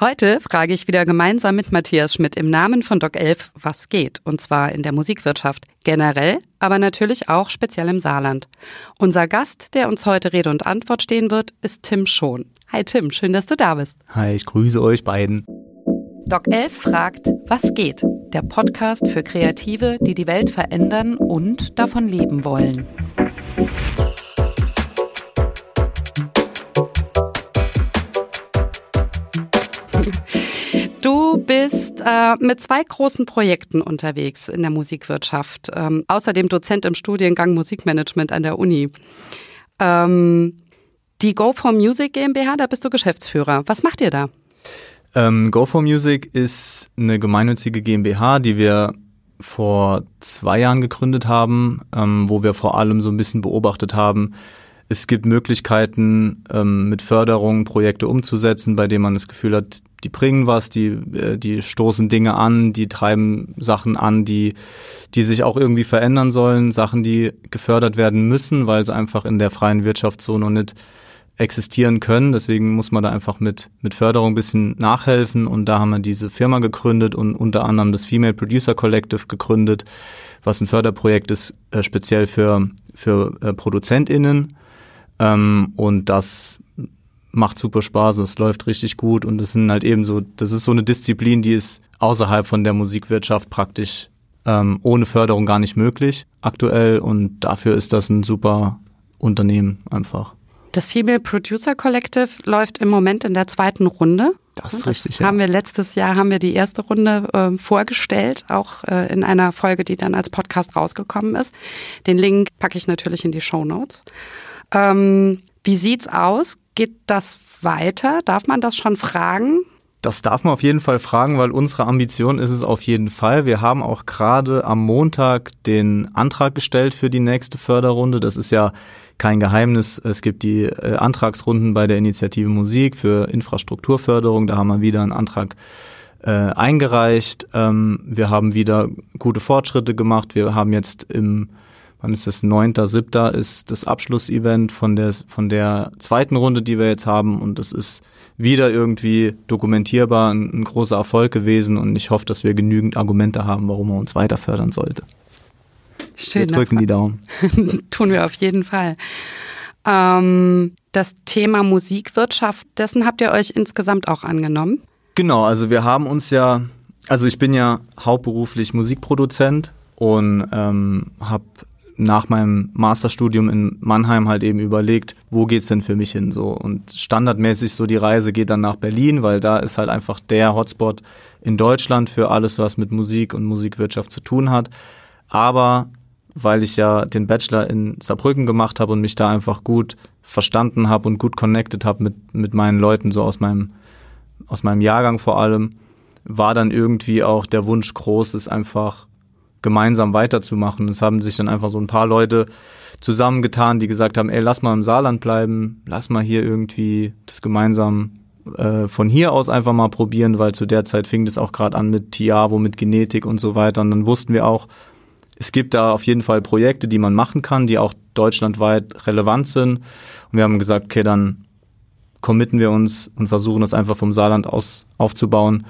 Heute frage ich wieder gemeinsam mit Matthias Schmidt im Namen von Doc 11, was geht. Und zwar in der Musikwirtschaft generell, aber natürlich auch speziell im Saarland. Unser Gast, der uns heute Rede und Antwort stehen wird, ist Tim Schon. Hi Tim, schön, dass du da bist. Hi, ich grüße euch beiden. Doc 11 fragt, was geht? Der Podcast für Kreative, die die Welt verändern und davon leben wollen. Du bist äh, mit zwei großen Projekten unterwegs in der Musikwirtschaft. Ähm, außerdem Dozent im Studiengang Musikmanagement an der Uni. Ähm, die Go for Music GmbH, da bist du Geschäftsführer. Was macht ihr da? Ähm, Go for Music ist eine gemeinnützige GmbH, die wir vor zwei Jahren gegründet haben, ähm, wo wir vor allem so ein bisschen beobachtet haben, es gibt Möglichkeiten, ähm, mit Förderung Projekte umzusetzen, bei denen man das Gefühl hat, die bringen was, die, äh, die stoßen Dinge an, die treiben Sachen an, die, die sich auch irgendwie verändern sollen, Sachen, die gefördert werden müssen, weil sie einfach in der freien Wirtschaft so noch nicht existieren können. Deswegen muss man da einfach mit, mit Förderung ein bisschen nachhelfen. Und da haben wir diese Firma gegründet und unter anderem das Female Producer Collective gegründet, was ein Förderprojekt ist, äh, speziell für, für äh, ProduzentInnen. Ähm, und das macht super Spaß, es läuft richtig gut und das sind halt eben so, das ist so eine Disziplin, die ist außerhalb von der Musikwirtschaft praktisch ähm, ohne Förderung gar nicht möglich aktuell und dafür ist das ein super Unternehmen einfach. Das Female Producer Collective läuft im Moment in der zweiten Runde. Das ist richtig. Das haben wir letztes Jahr haben wir die erste Runde äh, vorgestellt, auch äh, in einer Folge, die dann als Podcast rausgekommen ist. Den Link packe ich natürlich in die Show Notes. Ähm, wie sieht's aus? Geht das weiter? Darf man das schon fragen? Das darf man auf jeden Fall fragen, weil unsere Ambition ist es auf jeden Fall. Wir haben auch gerade am Montag den Antrag gestellt für die nächste Förderrunde. Das ist ja kein Geheimnis. Es gibt die äh, Antragsrunden bei der Initiative Musik für Infrastrukturförderung. Da haben wir wieder einen Antrag äh, eingereicht. Ähm, wir haben wieder gute Fortschritte gemacht. Wir haben jetzt im wann ist das, 9.7. ist das Abschlussevent von der, von der zweiten Runde, die wir jetzt haben und das ist wieder irgendwie dokumentierbar ein, ein großer Erfolg gewesen und ich hoffe, dass wir genügend Argumente haben, warum man uns weiter fördern sollte. Schön. Wir drücken die Daumen. Tun wir auf jeden Fall. Ähm, das Thema Musikwirtschaft, dessen habt ihr euch insgesamt auch angenommen? Genau, also wir haben uns ja, also ich bin ja hauptberuflich Musikproduzent und ähm, habe nach meinem Masterstudium in Mannheim halt eben überlegt, wo geht's denn für mich hin so und standardmäßig so die Reise geht dann nach Berlin, weil da ist halt einfach der Hotspot in Deutschland für alles, was mit Musik und Musikwirtschaft zu tun hat. Aber weil ich ja den Bachelor in Saarbrücken gemacht habe und mich da einfach gut verstanden habe und gut connected habe mit mit meinen Leuten so aus meinem aus meinem Jahrgang vor allem, war dann irgendwie auch der Wunsch groß, es einfach gemeinsam weiterzumachen. Es haben sich dann einfach so ein paar Leute zusammengetan, die gesagt haben, ey, lass mal im Saarland bleiben, lass mal hier irgendwie das gemeinsam äh, von hier aus einfach mal probieren, weil zu der Zeit fing das auch gerade an mit Tiavo, mit Genetik und so weiter. Und dann wussten wir auch, es gibt da auf jeden Fall Projekte, die man machen kann, die auch deutschlandweit relevant sind. Und wir haben gesagt, okay, dann committen wir uns und versuchen das einfach vom Saarland aus aufzubauen.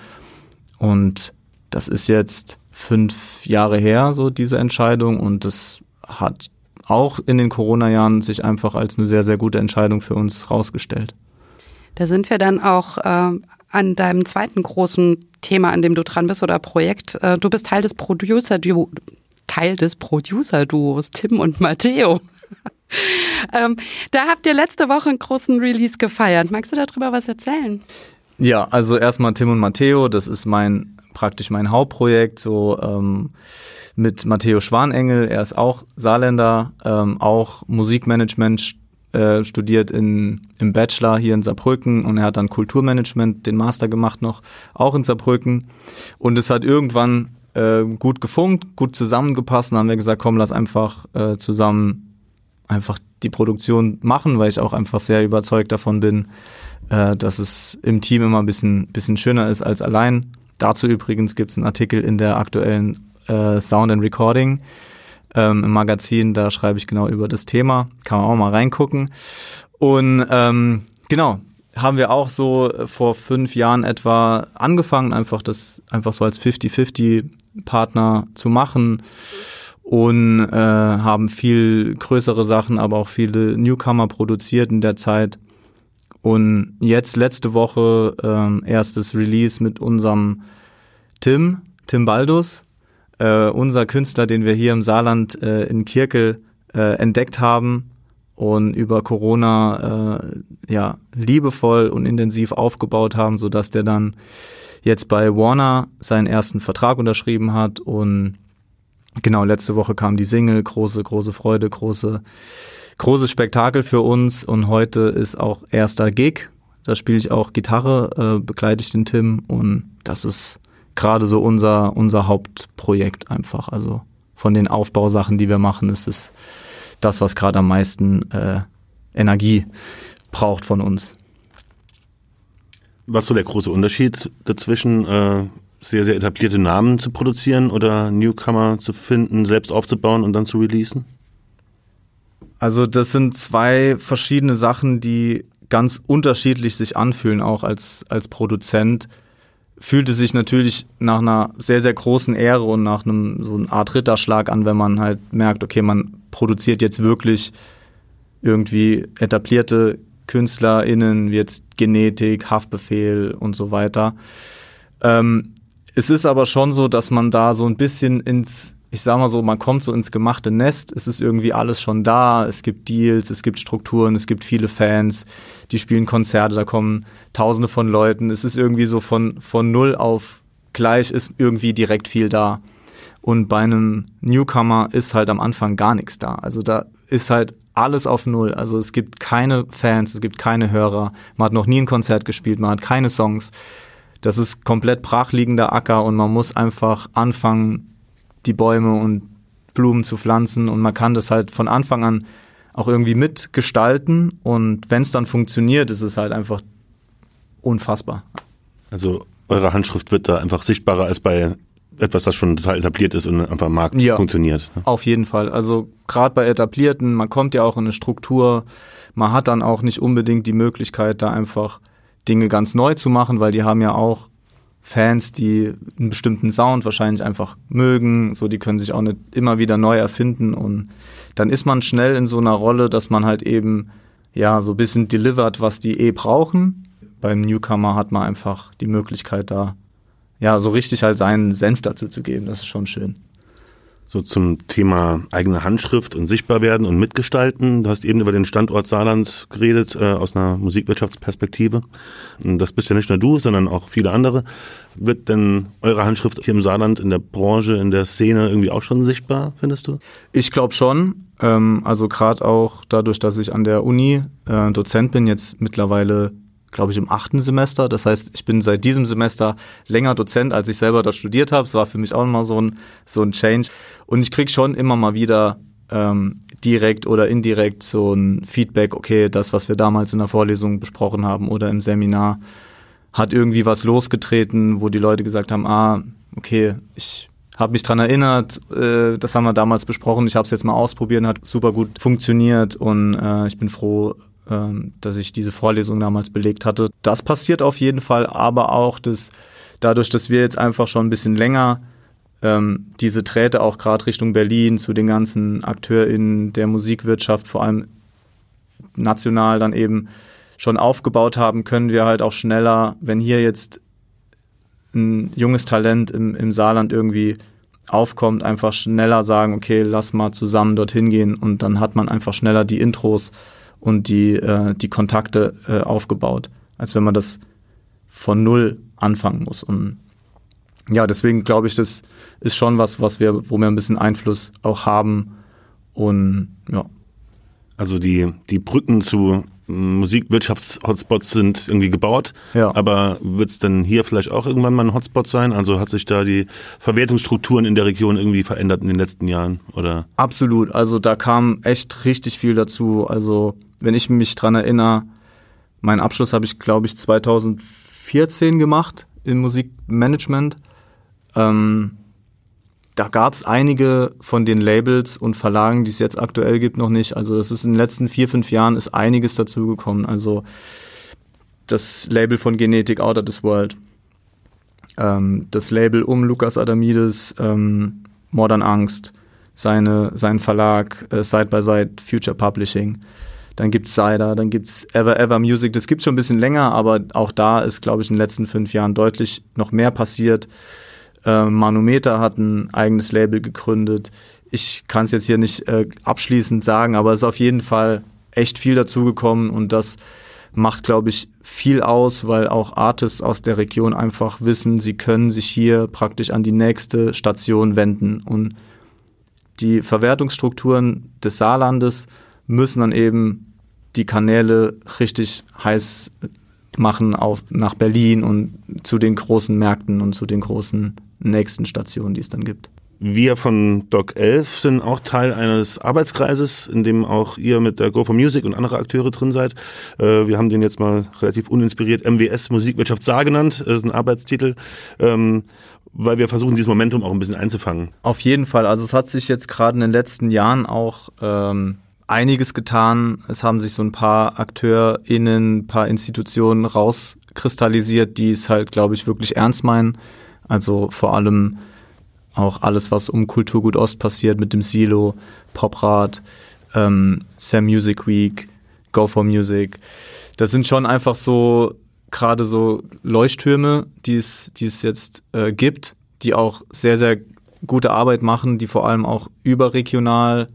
Und das ist jetzt fünf Jahre her, so diese Entscheidung. Und das hat auch in den Corona-Jahren sich einfach als eine sehr, sehr gute Entscheidung für uns rausgestellt. Da sind wir dann auch äh, an deinem zweiten großen Thema, an dem du dran bist oder Projekt. Äh, du bist Teil des Producer-Duos, Teil des Producer-Duos Tim und Matteo. ähm, da habt ihr letzte Woche einen großen Release gefeiert. Magst du darüber was erzählen? Ja, also erstmal Tim und Matteo, das ist mein praktisch mein Hauptprojekt, so ähm, mit Matteo Schwanengel. Er ist auch Saarländer, ähm, auch Musikmanagement äh, studiert in, im Bachelor hier in Saarbrücken und er hat dann Kulturmanagement, den Master gemacht noch, auch in Saarbrücken. Und es hat irgendwann äh, gut gefunkt, gut zusammengepasst. Dann haben wir gesagt, komm, lass einfach äh, zusammen einfach die Produktion machen, weil ich auch einfach sehr überzeugt davon bin, äh, dass es im Team immer ein bisschen, bisschen schöner ist als allein. Dazu übrigens gibt es einen Artikel in der aktuellen äh, Sound and Recording ähm, im Magazin, da schreibe ich genau über das Thema, kann man auch mal reingucken. Und ähm, genau, haben wir auch so vor fünf Jahren etwa angefangen, einfach das einfach so als 50-50-Partner zu machen und äh, haben viel größere Sachen, aber auch viele Newcomer produziert in der Zeit. Und jetzt letzte Woche ähm, erstes Release mit unserem Tim, Tim Baldus, äh, unser Künstler, den wir hier im Saarland äh, in Kirkel äh, entdeckt haben und über Corona äh, ja liebevoll und intensiv aufgebaut haben, so dass der dann jetzt bei Warner seinen ersten Vertrag unterschrieben hat. Und genau letzte Woche kam die Single, große große Freude, große großes Spektakel für uns und heute ist auch erster Gig. Da spiele ich auch Gitarre, äh, begleite ich den Tim und das ist gerade so unser unser Hauptprojekt einfach. Also von den Aufbausachen, die wir machen, ist es das, was gerade am meisten äh, Energie braucht von uns. Was so der große Unterschied dazwischen, äh, sehr, sehr etablierte Namen zu produzieren oder Newcomer zu finden, selbst aufzubauen und dann zu releasen? Also das sind zwei verschiedene Sachen, die ganz unterschiedlich sich anfühlen, auch als, als Produzent. Fühlte sich natürlich nach einer sehr, sehr großen Ehre und nach einem so eine Art Ritterschlag an, wenn man halt merkt, okay, man produziert jetzt wirklich irgendwie etablierte KünstlerInnen, wie jetzt Genetik, Haftbefehl und so weiter. Ähm, es ist aber schon so, dass man da so ein bisschen ins, ich sag mal so, man kommt so ins gemachte Nest. Es ist irgendwie alles schon da. Es gibt Deals, es gibt Strukturen, es gibt viele Fans, die spielen Konzerte, da kommen tausende von Leuten. Es ist irgendwie so von, von null auf gleich ist irgendwie direkt viel da. Und bei einem Newcomer ist halt am Anfang gar nichts da. Also da ist halt alles auf Null. Also es gibt keine Fans, es gibt keine Hörer. Man hat noch nie ein Konzert gespielt, man hat keine Songs. Das ist komplett brachliegender Acker und man muss einfach anfangen, die Bäume und Blumen zu pflanzen und man kann das halt von Anfang an auch irgendwie mitgestalten und wenn es dann funktioniert, ist es halt einfach unfassbar. Also eure Handschrift wird da einfach sichtbarer als bei etwas, das schon total etabliert ist und einfach am Markt ja, funktioniert. Ne? Auf jeden Fall. Also gerade bei etablierten, man kommt ja auch in eine Struktur, man hat dann auch nicht unbedingt die Möglichkeit, da einfach Dinge ganz neu zu machen, weil die haben ja auch Fans, die einen bestimmten Sound wahrscheinlich einfach mögen, so die können sich auch nicht immer wieder neu erfinden und dann ist man schnell in so einer Rolle, dass man halt eben ja so ein bisschen delivert, was die eh brauchen. Beim Newcomer hat man einfach die Möglichkeit da ja, so richtig halt seinen Senf dazu zu geben, das ist schon schön. So zum Thema eigene Handschrift und sichtbar werden und mitgestalten. Du hast eben über den Standort Saarland geredet, äh, aus einer Musikwirtschaftsperspektive. Und das bist ja nicht nur du, sondern auch viele andere. Wird denn eure Handschrift hier im Saarland in der Branche, in der Szene irgendwie auch schon sichtbar, findest du? Ich glaube schon. Ähm, also gerade auch dadurch, dass ich an der Uni äh, Dozent bin, jetzt mittlerweile glaube ich, im achten Semester. Das heißt, ich bin seit diesem Semester länger Dozent, als ich selber dort studiert habe. Es war für mich auch immer so ein, so ein Change. Und ich kriege schon immer mal wieder ähm, direkt oder indirekt so ein Feedback, okay, das, was wir damals in der Vorlesung besprochen haben oder im Seminar, hat irgendwie was losgetreten, wo die Leute gesagt haben, ah, okay, ich habe mich dran erinnert, äh, das haben wir damals besprochen, ich habe es jetzt mal ausprobiert, hat super gut funktioniert und äh, ich bin froh, ähm, dass ich diese Vorlesung damals belegt hatte. Das passiert auf jeden Fall, aber auch dass dadurch, dass wir jetzt einfach schon ein bisschen länger ähm, diese Träte auch gerade Richtung Berlin zu den ganzen AkteurInnen der Musikwirtschaft, vor allem national dann eben schon aufgebaut haben, können wir halt auch schneller, wenn hier jetzt ein junges Talent im, im Saarland irgendwie aufkommt, einfach schneller sagen, okay, lass mal zusammen dorthin gehen und dann hat man einfach schneller die Intros und die, äh, die Kontakte äh, aufgebaut, als wenn man das von null anfangen muss. Und ja, deswegen glaube ich, das ist schon was, was wir, wo wir ein bisschen Einfluss auch haben. Und ja. Also die, die Brücken zu Musikwirtschafts-Hotspots sind irgendwie gebaut. Ja. Aber wird es denn hier vielleicht auch irgendwann mal ein Hotspot sein? Also hat sich da die Verwertungsstrukturen in der Region irgendwie verändert in den letzten Jahren? Oder? Absolut. Also da kam echt richtig viel dazu. Also wenn ich mich dran erinnere, meinen Abschluss habe ich, glaube ich, 2014 gemacht im Musikmanagement. Ähm, da gab es einige von den Labels und Verlagen, die es jetzt aktuell gibt, noch nicht. Also das ist in den letzten vier, fünf Jahren ist einiges dazugekommen. Also das Label von Genetik Out of This World. Ähm, das Label um Lukas Adamides, ähm, Modern Angst, seine, sein Verlag äh, Side by Side Future Publishing. Dann gibt's Cider, dann gibt's Ever Ever Music. Das gibt's schon ein bisschen länger, aber auch da ist, glaube ich, in den letzten fünf Jahren deutlich noch mehr passiert. Äh, Manometer hat ein eigenes Label gegründet. Ich kann es jetzt hier nicht äh, abschließend sagen, aber es ist auf jeden Fall echt viel dazugekommen und das macht, glaube ich, viel aus, weil auch Artists aus der Region einfach wissen, sie können sich hier praktisch an die nächste Station wenden. Und die Verwertungsstrukturen des Saarlandes müssen dann eben die Kanäle richtig heiß machen auf, nach Berlin und zu den großen Märkten und zu den großen nächsten Stationen, die es dann gibt. Wir von Doc 11 sind auch Teil eines Arbeitskreises, in dem auch ihr mit der Go for Music und andere Akteure drin seid. Äh, wir haben den jetzt mal relativ uninspiriert MWS Musikwirtschaft Saar genannt. Das ist ein Arbeitstitel. Ähm, weil wir versuchen, dieses Momentum auch ein bisschen einzufangen. Auf jeden Fall. Also es hat sich jetzt gerade in den letzten Jahren auch ähm, einiges getan. Es haben sich so ein paar AkteurInnen, ein paar Institutionen rauskristallisiert, die es halt, glaube ich, wirklich ernst meinen. Also vor allem auch alles, was um Kulturgut Ost passiert mit dem Silo, Poprad, ähm, Sam Music Week, Go for Music. Das sind schon einfach so gerade so Leuchttürme, die es, die es jetzt äh, gibt, die auch sehr, sehr gute Arbeit machen, die vor allem auch überregional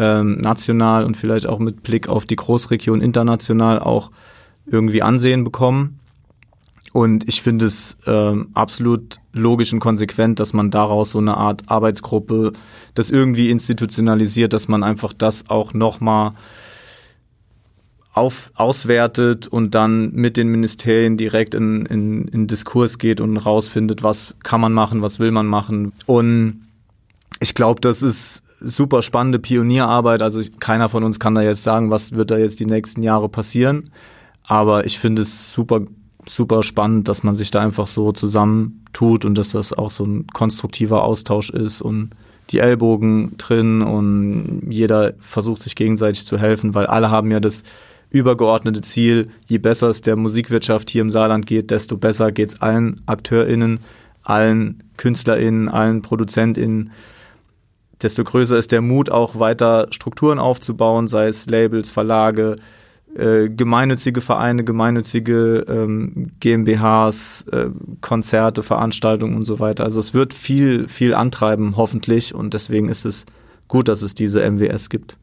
ähm, national und vielleicht auch mit Blick auf die Großregion international auch irgendwie Ansehen bekommen. Und ich finde es ähm, absolut logisch und konsequent, dass man daraus so eine Art Arbeitsgruppe das irgendwie institutionalisiert, dass man einfach das auch nochmal auf, auswertet und dann mit den Ministerien direkt in, in, in Diskurs geht und rausfindet, was kann man machen, was will man machen. Und ich glaube, das ist super spannende Pionierarbeit. Also ich, keiner von uns kann da jetzt sagen, was wird da jetzt die nächsten Jahre passieren. Aber ich finde es super, super spannend, dass man sich da einfach so zusammentut und dass das auch so ein konstruktiver Austausch ist und die Ellbogen drin und jeder versucht sich gegenseitig zu helfen, weil alle haben ja das übergeordnete Ziel, je besser es der Musikwirtschaft hier im Saarland geht, desto besser geht es allen AkteurInnen, allen KünstlerInnen, allen ProduzentInnen desto größer ist der Mut, auch weiter Strukturen aufzubauen, sei es Labels, Verlage, äh, gemeinnützige Vereine, gemeinnützige ähm, GmbHs, äh, Konzerte, Veranstaltungen und so weiter. Also es wird viel, viel antreiben, hoffentlich. Und deswegen ist es gut, dass es diese MWS gibt.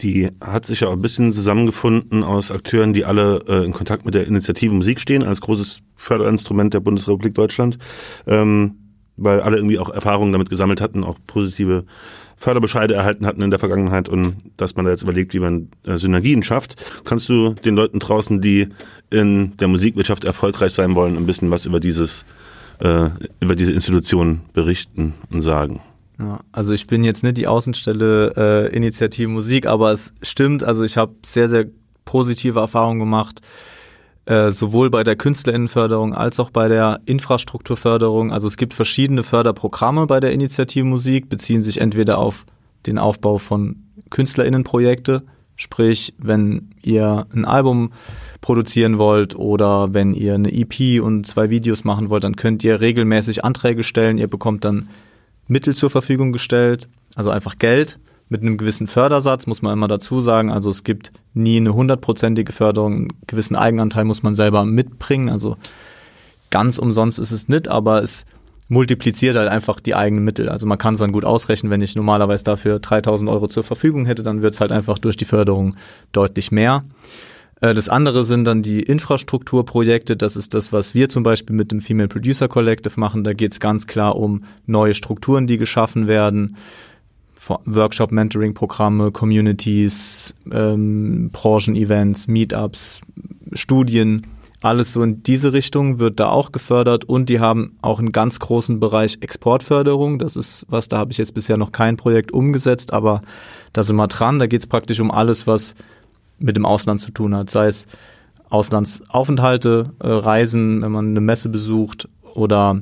Die hat sich ja auch ein bisschen zusammengefunden aus Akteuren, die alle äh, in Kontakt mit der Initiative Musik stehen, als großes Förderinstrument der Bundesrepublik Deutschland. Ähm weil alle irgendwie auch Erfahrungen damit gesammelt hatten, auch positive Förderbescheide erhalten hatten in der Vergangenheit und dass man da jetzt überlegt, wie man äh, Synergien schafft. Kannst du den Leuten draußen, die in der Musikwirtschaft erfolgreich sein wollen, ein bisschen was über dieses, äh, über diese Institution berichten und sagen? Ja, also ich bin jetzt nicht die Außenstelle äh, Initiative Musik, aber es stimmt, also ich habe sehr, sehr positive Erfahrungen gemacht äh, sowohl bei der Künstlerinnenförderung als auch bei der Infrastrukturförderung. Also es gibt verschiedene Förderprogramme bei der Initiative Musik, beziehen sich entweder auf den Aufbau von Künstlerinnenprojekte, sprich, wenn ihr ein Album produzieren wollt oder wenn ihr eine EP und zwei Videos machen wollt, dann könnt ihr regelmäßig Anträge stellen. Ihr bekommt dann Mittel zur Verfügung gestellt, also einfach Geld mit einem gewissen Fördersatz, muss man immer dazu sagen. Also es gibt nie eine hundertprozentige Förderung. Einen gewissen Eigenanteil muss man selber mitbringen. Also ganz umsonst ist es nicht, aber es multipliziert halt einfach die eigenen Mittel. Also man kann es dann gut ausrechnen, wenn ich normalerweise dafür 3000 Euro zur Verfügung hätte, dann wird es halt einfach durch die Förderung deutlich mehr. Äh, das andere sind dann die Infrastrukturprojekte. Das ist das, was wir zum Beispiel mit dem Female Producer Collective machen. Da geht es ganz klar um neue Strukturen, die geschaffen werden. Workshop, Mentoring-Programme, Communities, ähm, Branchen-Events, Meetups, Studien, alles so in diese Richtung wird da auch gefördert und die haben auch einen ganz großen Bereich Exportförderung. Das ist was, da habe ich jetzt bisher noch kein Projekt umgesetzt, aber da sind wir dran. Da geht es praktisch um alles, was mit dem Ausland zu tun hat, sei es Auslandsaufenthalte, äh, Reisen, wenn man eine Messe besucht oder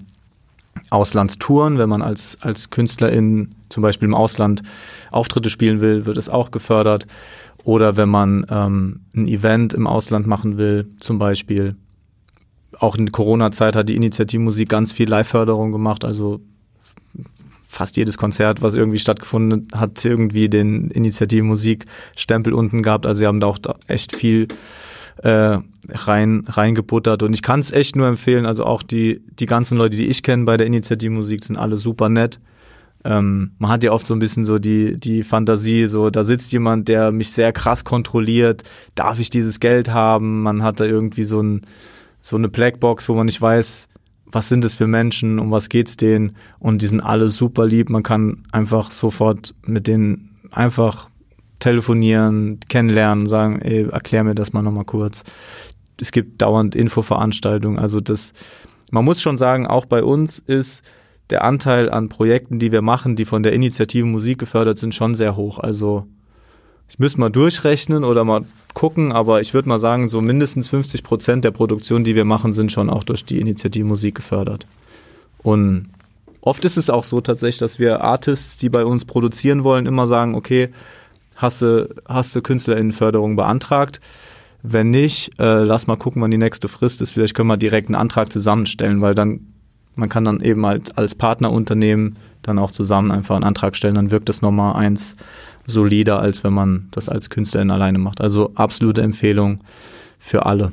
Auslandstouren, wenn man als, als Künstlerin zum Beispiel im Ausland Auftritte spielen will, wird es auch gefördert. Oder wenn man ähm, ein Event im Ausland machen will, zum Beispiel, auch in Corona-Zeit hat die Initiativmusik ganz viel Live-Förderung gemacht. Also fast jedes Konzert, was irgendwie stattgefunden hat, irgendwie den Initiativmusik-Stempel unten gehabt. Also sie haben da auch echt viel äh, rein reingebuttert und ich kann es echt nur empfehlen. Also auch die die ganzen Leute, die ich kenne bei der Initiativmusik, sind alle super nett. Ähm, man hat ja oft so ein bisschen so die die Fantasie, so da sitzt jemand, der mich sehr krass kontrolliert. Darf ich dieses Geld haben? Man hat da irgendwie so ein so eine Blackbox, wo man nicht weiß, was sind es für Menschen, um was geht's denen und die sind alle super lieb. Man kann einfach sofort mit denen einfach telefonieren, kennenlernen, sagen, ey, erklär mir das mal nochmal kurz. Es gibt dauernd Infoveranstaltungen. Also das, man muss schon sagen, auch bei uns ist der Anteil an Projekten, die wir machen, die von der Initiative Musik gefördert sind, schon sehr hoch. Also ich müsste mal durchrechnen oder mal gucken, aber ich würde mal sagen, so mindestens 50 Prozent der Produktion, die wir machen, sind schon auch durch die Initiative Musik gefördert. Und oft ist es auch so tatsächlich, dass wir Artists, die bei uns produzieren wollen, immer sagen, okay, hast du, hast du KünstlerInnenförderung beantragt? Wenn nicht, äh, lass mal gucken, wann die nächste Frist ist. Vielleicht können wir direkt einen Antrag zusammenstellen, weil dann, man kann dann eben halt als Partnerunternehmen dann auch zusammen einfach einen Antrag stellen, dann wirkt das nochmal eins solider, als wenn man das als Künstlerin alleine macht. Also absolute Empfehlung für alle.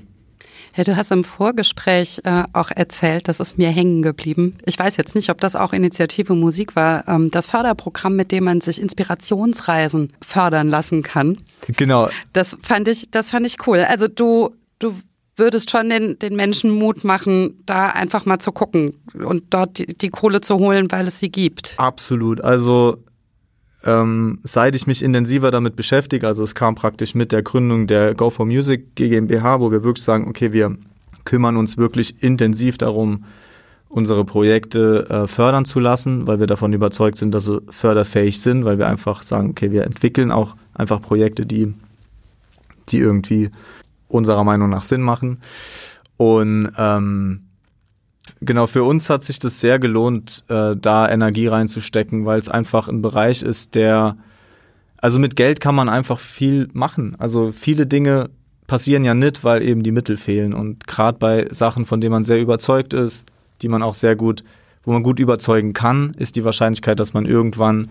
Ja, du hast im Vorgespräch äh, auch erzählt, das ist mir hängen geblieben. Ich weiß jetzt nicht, ob das auch Initiative Musik war, ähm, das Förderprogramm, mit dem man sich Inspirationsreisen fördern lassen kann. Genau. Das fand ich, das fand ich cool. Also du, du würdest schon den, den Menschen Mut machen, da einfach mal zu gucken und dort die, die Kohle zu holen, weil es sie gibt. Absolut. Also ähm, seit ich mich intensiver damit beschäftige, also es kam praktisch mit der Gründung der Go for Music GmbH, wo wir wirklich sagen, okay, wir kümmern uns wirklich intensiv darum, unsere Projekte äh, fördern zu lassen, weil wir davon überzeugt sind, dass sie förderfähig sind, weil wir einfach sagen, okay, wir entwickeln auch einfach Projekte, die, die irgendwie unserer Meinung nach Sinn machen. Und ähm, Genau, für uns hat sich das sehr gelohnt, äh, da Energie reinzustecken, weil es einfach ein Bereich ist, der, also mit Geld kann man einfach viel machen. Also viele Dinge passieren ja nicht, weil eben die Mittel fehlen. Und gerade bei Sachen, von denen man sehr überzeugt ist, die man auch sehr gut, wo man gut überzeugen kann, ist die Wahrscheinlichkeit, dass man irgendwann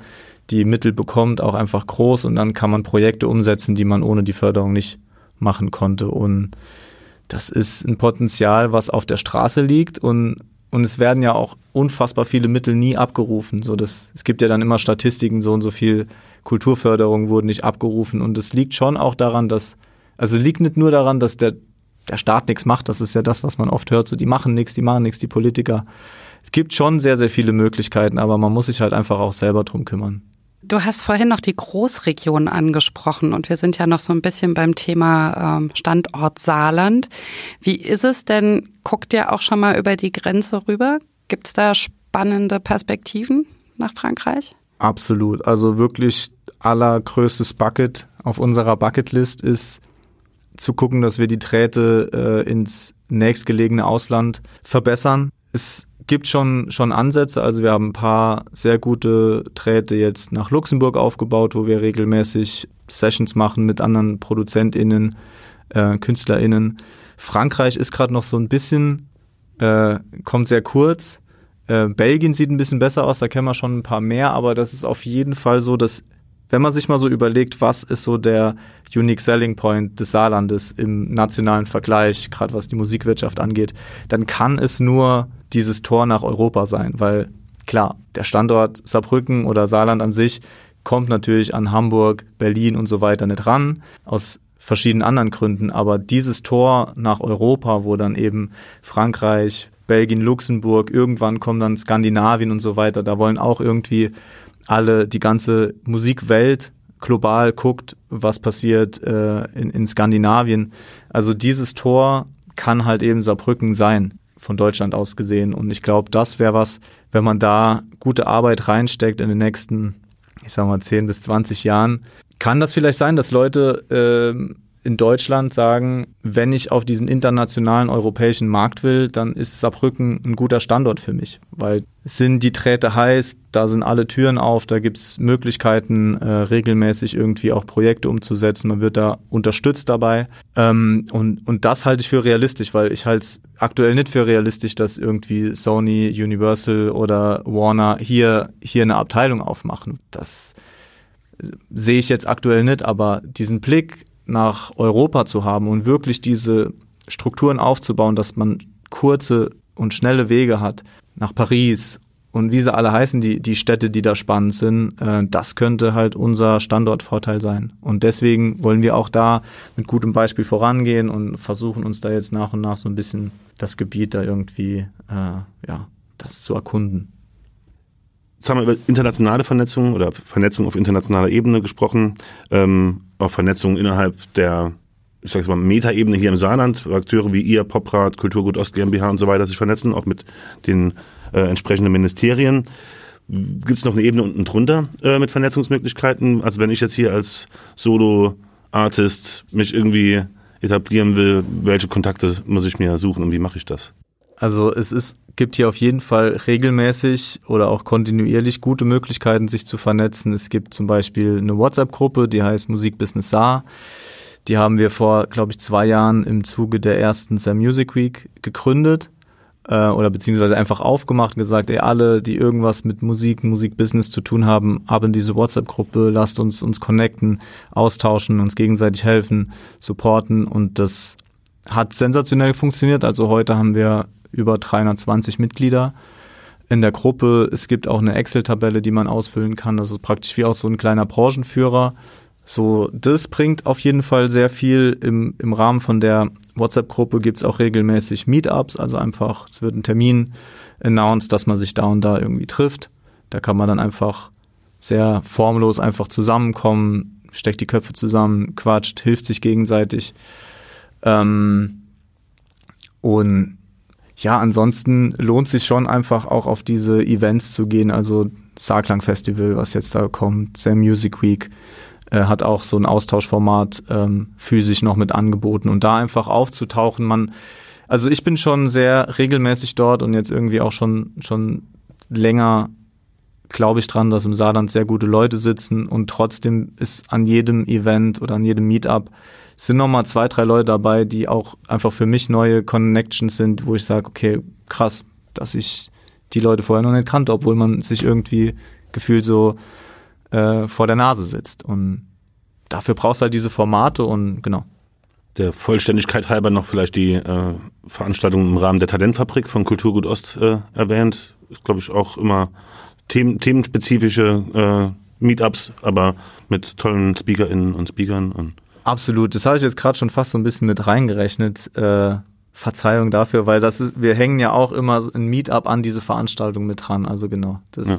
die Mittel bekommt, auch einfach groß und dann kann man Projekte umsetzen, die man ohne die Förderung nicht machen konnte. Und das ist ein Potenzial, was auf der Straße liegt und und es werden ja auch unfassbar viele Mittel nie abgerufen. So das, es gibt ja dann immer Statistiken, so und so viel Kulturförderung wurden nicht abgerufen. Und es liegt schon auch daran, dass, also es liegt nicht nur daran, dass der, der Staat nichts macht, das ist ja das, was man oft hört, so die machen nichts, die machen nichts, die Politiker. Es gibt schon sehr, sehr viele Möglichkeiten, aber man muss sich halt einfach auch selber drum kümmern. Du hast vorhin noch die Großregion angesprochen und wir sind ja noch so ein bisschen beim Thema ähm, Standort Saarland. Wie ist es denn? Guckt ihr auch schon mal über die Grenze rüber? Gibt es da spannende Perspektiven nach Frankreich? Absolut. Also wirklich allergrößtes Bucket auf unserer Bucketlist ist zu gucken, dass wir die Drähte äh, ins nächstgelegene Ausland verbessern. Es gibt schon, schon Ansätze. Also wir haben ein paar sehr gute Drähte jetzt nach Luxemburg aufgebaut, wo wir regelmäßig Sessions machen mit anderen ProduzentInnen, äh, KünstlerInnen. Frankreich ist gerade noch so ein bisschen, äh, kommt sehr kurz. Äh, Belgien sieht ein bisschen besser aus, da kennen wir schon ein paar mehr, aber das ist auf jeden Fall so, dass wenn man sich mal so überlegt, was ist so der Unique Selling Point des Saarlandes im nationalen Vergleich, gerade was die Musikwirtschaft angeht, dann kann es nur dieses Tor nach Europa sein, weil klar, der Standort Saarbrücken oder Saarland an sich kommt natürlich an Hamburg, Berlin und so weiter nicht ran, aus verschiedenen anderen Gründen, aber dieses Tor nach Europa, wo dann eben Frankreich, Belgien, Luxemburg, irgendwann kommen dann Skandinavien und so weiter, da wollen auch irgendwie alle, die ganze Musikwelt global guckt, was passiert äh, in, in Skandinavien. Also dieses Tor kann halt eben Saarbrücken sein, von Deutschland aus gesehen. Und ich glaube, das wäre was, wenn man da gute Arbeit reinsteckt in den nächsten, ich sag mal, 10 bis 20 Jahren, kann das vielleicht sein, dass Leute äh, in Deutschland sagen, wenn ich auf diesen internationalen europäischen Markt will, dann ist Saarbrücken ein guter Standort für mich, weil sind die Träte heiß, da sind alle Türen auf, da gibt's Möglichkeiten, äh, regelmäßig irgendwie auch Projekte umzusetzen, man wird da unterstützt dabei ähm, und, und das halte ich für realistisch, weil ich halte es aktuell nicht für realistisch, dass irgendwie Sony, Universal oder Warner hier, hier eine Abteilung aufmachen. Das sehe ich jetzt aktuell nicht, aber diesen Blick nach Europa zu haben und wirklich diese Strukturen aufzubauen, dass man kurze und schnelle Wege hat nach Paris und wie sie alle heißen, die, die Städte, die da spannend sind, äh, das könnte halt unser Standortvorteil sein. Und deswegen wollen wir auch da mit gutem Beispiel vorangehen und versuchen uns da jetzt nach und nach so ein bisschen das Gebiet da irgendwie, äh, ja, das zu erkunden. Jetzt haben wir über internationale Vernetzung oder Vernetzung auf internationaler Ebene gesprochen, ähm, auch Vernetzung innerhalb der, ich sag's mal, Metaebene hier im Saarland, Akteure wie ihr, Poprat, Kulturgut Ost GmbH und so weiter sich vernetzen, auch mit den äh, entsprechenden Ministerien. Gibt es noch eine Ebene unten drunter äh, mit Vernetzungsmöglichkeiten? Also wenn ich jetzt hier als Solo-Artist mich irgendwie etablieren will, welche Kontakte muss ich mir suchen und wie mache ich das? Also es ist, gibt hier auf jeden Fall regelmäßig oder auch kontinuierlich gute Möglichkeiten, sich zu vernetzen. Es gibt zum Beispiel eine WhatsApp-Gruppe, die heißt Musikbusiness Saar. Die haben wir vor, glaube ich, zwei Jahren im Zuge der ersten Sam Music Week gegründet äh, oder beziehungsweise einfach aufgemacht und gesagt, ey, alle, die irgendwas mit Musik, Musikbusiness zu tun haben, haben diese WhatsApp-Gruppe, lasst uns uns connecten, austauschen, uns gegenseitig helfen, supporten und das hat sensationell funktioniert. Also heute haben wir über 320 Mitglieder in der Gruppe. Es gibt auch eine Excel-Tabelle, die man ausfüllen kann. Das ist praktisch wie auch so ein kleiner Branchenführer. So, das bringt auf jeden Fall sehr viel. Im, im Rahmen von der WhatsApp-Gruppe gibt es auch regelmäßig Meetups, also einfach, es wird ein Termin announced, dass man sich da und da irgendwie trifft. Da kann man dann einfach sehr formlos einfach zusammenkommen, steckt die Köpfe zusammen, quatscht, hilft sich gegenseitig. Ähm, und ja, ansonsten lohnt sich schon einfach auch auf diese Events zu gehen. Also Saarklang Festival, was jetzt da kommt, Sam Music Week äh, hat auch so ein Austauschformat ähm, physisch noch mit angeboten und da einfach aufzutauchen. Man, also ich bin schon sehr regelmäßig dort und jetzt irgendwie auch schon schon länger glaube ich dran, dass im Saarland sehr gute Leute sitzen und trotzdem ist an jedem Event oder an jedem Meetup sind nochmal zwei, drei Leute dabei, die auch einfach für mich neue Connections sind, wo ich sage, okay, krass, dass ich die Leute vorher noch nicht kannte, obwohl man sich irgendwie gefühlt so äh, vor der Nase sitzt. Und dafür brauchst du halt diese Formate und genau. Der Vollständigkeit halber noch vielleicht die äh, Veranstaltung im Rahmen der Talentfabrik von Kulturgut Ost äh, erwähnt. Ist, glaube ich, auch immer them themenspezifische äh, Meetups, aber mit tollen SpeakerInnen und Speakern und Absolut, das habe ich jetzt gerade schon fast so ein bisschen mit reingerechnet. Äh, Verzeihung dafür, weil das ist, wir hängen ja auch immer ein Meetup an diese Veranstaltung mit dran. Also genau. Das, ja.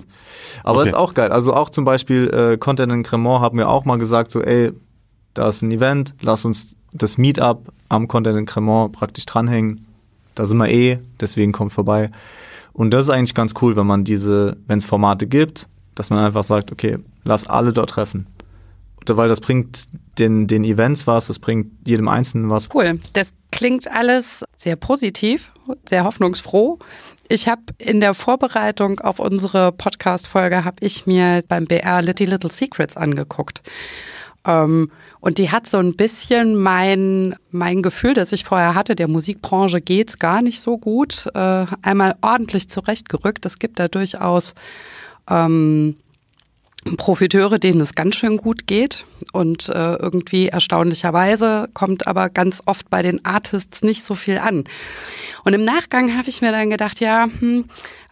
Aber okay. ist auch geil. Also auch zum Beispiel äh, Content in Cremant haben wir auch mal gesagt, so, ey, da ist ein Event, lass uns das Meetup am Content in Cremant praktisch dranhängen. Da sind wir eh, deswegen kommt vorbei. Und das ist eigentlich ganz cool, wenn man diese, wenn es Formate gibt, dass man einfach sagt, okay, lass alle dort treffen weil das bringt den, den Events was, das bringt jedem Einzelnen was. Cool. Das klingt alles sehr positiv, sehr hoffnungsfroh. Ich habe in der Vorbereitung auf unsere Podcast-Folge habe ich mir beim BR Little Little Secrets angeguckt. Ähm, und die hat so ein bisschen mein, mein Gefühl, das ich vorher hatte, der Musikbranche geht's gar nicht so gut, äh, einmal ordentlich zurechtgerückt. Es gibt da durchaus ähm, Profiteure, denen es ganz schön gut geht. Und äh, irgendwie erstaunlicherweise kommt aber ganz oft bei den Artists nicht so viel an. Und im Nachgang habe ich mir dann gedacht, ja, hm,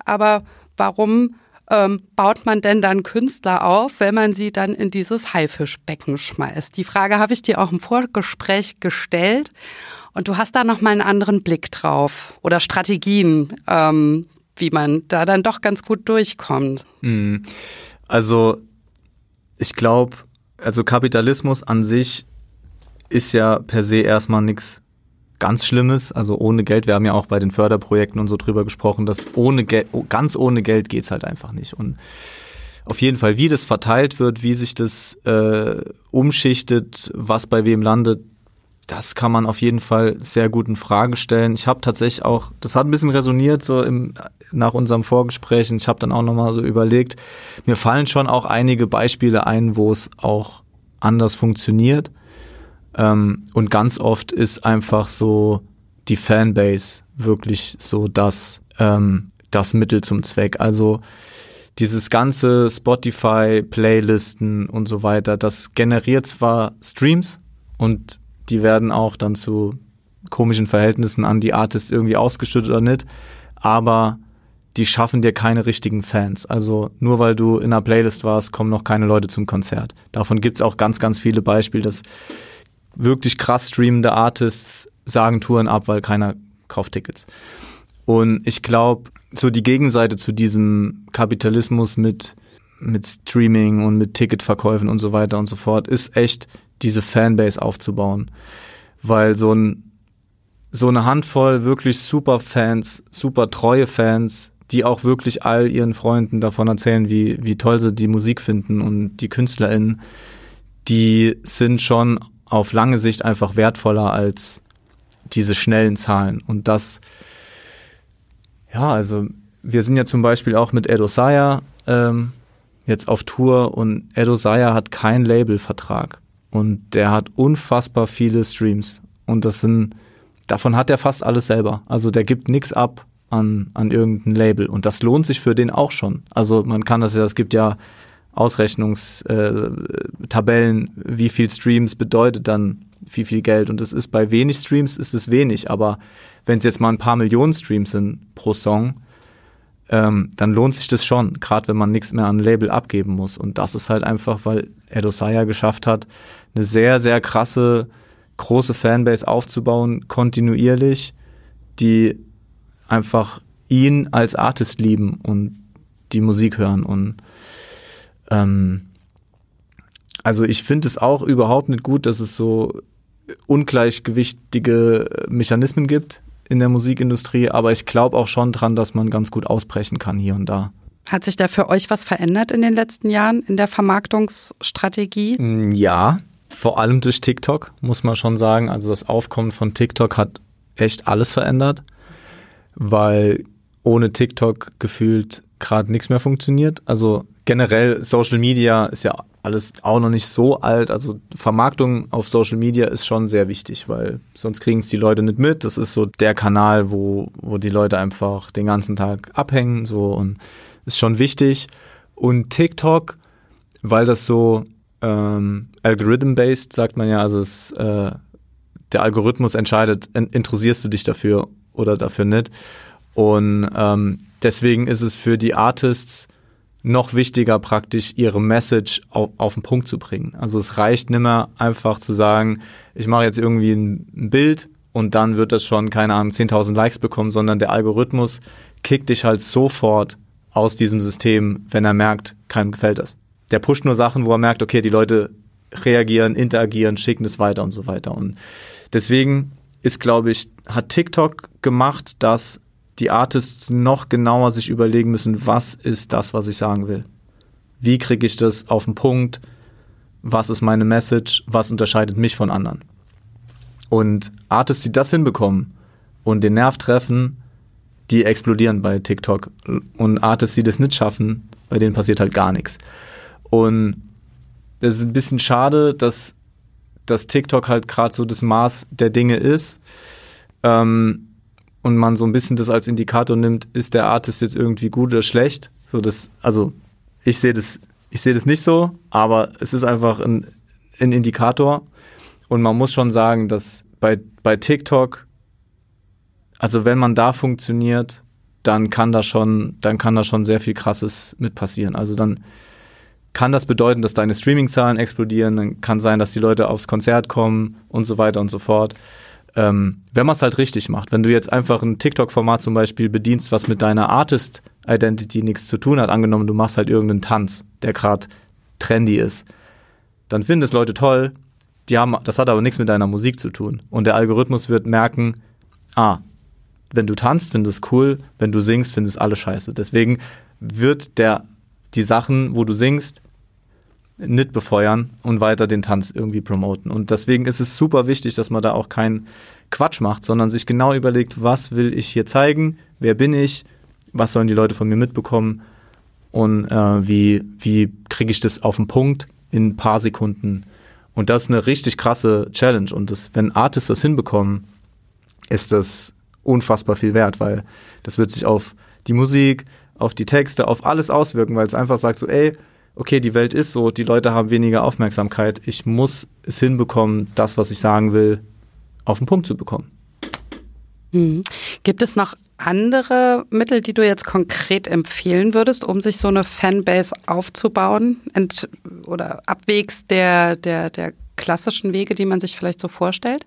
aber warum ähm, baut man denn dann Künstler auf, wenn man sie dann in dieses Haifischbecken schmeißt? Die Frage habe ich dir auch im Vorgespräch gestellt. Und du hast da nochmal einen anderen Blick drauf oder Strategien, ähm, wie man da dann doch ganz gut durchkommt. Mhm. Also ich glaube, also Kapitalismus an sich ist ja per se erstmal nichts ganz Schlimmes. Also ohne Geld, wir haben ja auch bei den Förderprojekten und so drüber gesprochen, dass ohne Geld, ganz ohne Geld geht's halt einfach nicht. Und auf jeden Fall, wie das verteilt wird, wie sich das äh, umschichtet, was bei wem landet, das kann man auf jeden Fall sehr gut in Frage stellen. Ich habe tatsächlich auch, das hat ein bisschen resoniert so im, nach unserem Vorgespräch. Ich habe dann auch nochmal so überlegt, mir fallen schon auch einige Beispiele ein, wo es auch anders funktioniert. Ähm, und ganz oft ist einfach so die Fanbase wirklich so das, ähm, das Mittel zum Zweck. Also dieses ganze Spotify, Playlisten und so weiter, das generiert zwar Streams und die werden auch dann zu komischen Verhältnissen an die Artists irgendwie ausgeschüttet oder nicht, aber die schaffen dir keine richtigen Fans. Also nur weil du in einer Playlist warst, kommen noch keine Leute zum Konzert. Davon gibt's auch ganz, ganz viele Beispiele, dass wirklich krass streamende Artists sagen Touren ab, weil keiner kauft Tickets. Und ich glaube, so die Gegenseite zu diesem Kapitalismus mit, mit Streaming und mit Ticketverkäufen und so weiter und so fort ist echt diese Fanbase aufzubauen. Weil so ein, so eine Handvoll wirklich super Fans, super treue Fans, die auch wirklich all ihren Freunden davon erzählen, wie, wie toll sie die Musik finden und die KünstlerInnen, die sind schon auf lange Sicht einfach wertvoller als diese schnellen Zahlen. Und das, ja, also wir sind ja zum Beispiel auch mit Edo Saya ähm, jetzt auf Tour und Edo Saya hat keinen Labelvertrag. Und der hat unfassbar viele Streams. Und das sind, davon hat er fast alles selber. Also der gibt nichts ab an, an irgendein Label. Und das lohnt sich für den auch schon. Also man kann das ja, es gibt ja Ausrechnungstabellen, äh, wie viel Streams bedeutet dann wie viel Geld. Und das ist bei wenig Streams ist es wenig, aber wenn es jetzt mal ein paar Millionen Streams sind pro Song, ähm, dann lohnt sich das schon, gerade wenn man nichts mehr an Label abgeben muss. Und das ist halt einfach, weil Edo Saya geschafft hat, eine sehr, sehr krasse, große Fanbase aufzubauen, kontinuierlich, die einfach ihn als Artist lieben und die Musik hören. Und ähm, also ich finde es auch überhaupt nicht gut, dass es so ungleichgewichtige Mechanismen gibt in der Musikindustrie, aber ich glaube auch schon dran, dass man ganz gut ausbrechen kann hier und da. Hat sich da für euch was verändert in den letzten Jahren in der Vermarktungsstrategie? Mm, ja, vor allem durch TikTok, muss man schon sagen. Also das Aufkommen von TikTok hat echt alles verändert, weil ohne TikTok gefühlt gerade nichts mehr funktioniert. Also generell Social Media ist ja alles auch noch nicht so alt. Also Vermarktung auf Social Media ist schon sehr wichtig, weil sonst kriegen es die Leute nicht mit. Das ist so der Kanal, wo, wo die Leute einfach den ganzen Tag abhängen so und ist schon wichtig. Und TikTok, weil das so ähm, algorithm-based, sagt man ja, also es, äh, der Algorithmus entscheidet, interessierst du dich dafür oder dafür nicht. Und ähm, deswegen ist es für die Artists noch wichtiger praktisch ihre Message auf, auf den Punkt zu bringen. Also es reicht nimmer einfach zu sagen, ich mache jetzt irgendwie ein, ein Bild und dann wird das schon, keine Ahnung, 10.000 Likes bekommen, sondern der Algorithmus kickt dich halt sofort aus diesem System, wenn er merkt, keinem gefällt das. Der pusht nur Sachen, wo er merkt, okay, die Leute reagieren, interagieren, schicken es weiter und so weiter. Und deswegen ist, glaube ich, hat TikTok gemacht, dass die Artists noch genauer sich überlegen müssen, was ist das, was ich sagen will? Wie kriege ich das auf den Punkt? Was ist meine Message? Was unterscheidet mich von anderen? Und Artists, die das hinbekommen und den Nerv treffen, die explodieren bei TikTok. Und Artists, die das nicht schaffen, bei denen passiert halt gar nichts. Und es ist ein bisschen schade, dass, dass TikTok halt gerade so das Maß der Dinge ist. Ähm, und man so ein bisschen das als Indikator nimmt, ist der Artist jetzt irgendwie gut oder schlecht. So das, also ich sehe das, ich sehe das nicht so, aber es ist einfach ein, ein Indikator. Und man muss schon sagen, dass bei, bei TikTok, also wenn man da funktioniert, dann kann da schon, dann kann da schon sehr viel krasses mit passieren. Also dann kann das bedeuten, dass deine Streaming-Zahlen explodieren, dann kann sein, dass die Leute aufs Konzert kommen und so weiter und so fort ähm, wenn man es halt richtig macht. Wenn du jetzt einfach ein TikTok-Format zum Beispiel bedienst, was mit deiner Artist-Identity nichts zu tun hat, angenommen, du machst halt irgendeinen Tanz, der gerade trendy ist, dann finden es Leute toll, die haben, das hat aber nichts mit deiner Musik zu tun. Und der Algorithmus wird merken, ah, wenn du tanzt, findest es cool, wenn du singst, findest es alle scheiße. Deswegen wird der, die Sachen, wo du singst, nicht befeuern und weiter den Tanz irgendwie promoten. Und deswegen ist es super wichtig, dass man da auch keinen Quatsch macht, sondern sich genau überlegt, was will ich hier zeigen, wer bin ich, was sollen die Leute von mir mitbekommen und äh, wie, wie kriege ich das auf den Punkt in ein paar Sekunden. Und das ist eine richtig krasse Challenge. Und das, wenn Artists das hinbekommen, ist das unfassbar viel wert, weil das wird sich auf die Musik, auf die Texte, auf alles auswirken, weil es einfach sagt so, ey, okay, die Welt ist so, die Leute haben weniger Aufmerksamkeit, ich muss es hinbekommen, das, was ich sagen will, auf den Punkt zu bekommen. Mhm. Gibt es noch andere Mittel, die du jetzt konkret empfehlen würdest, um sich so eine Fanbase aufzubauen Ent oder abwegs der, der, der klassischen Wege, die man sich vielleicht so vorstellt?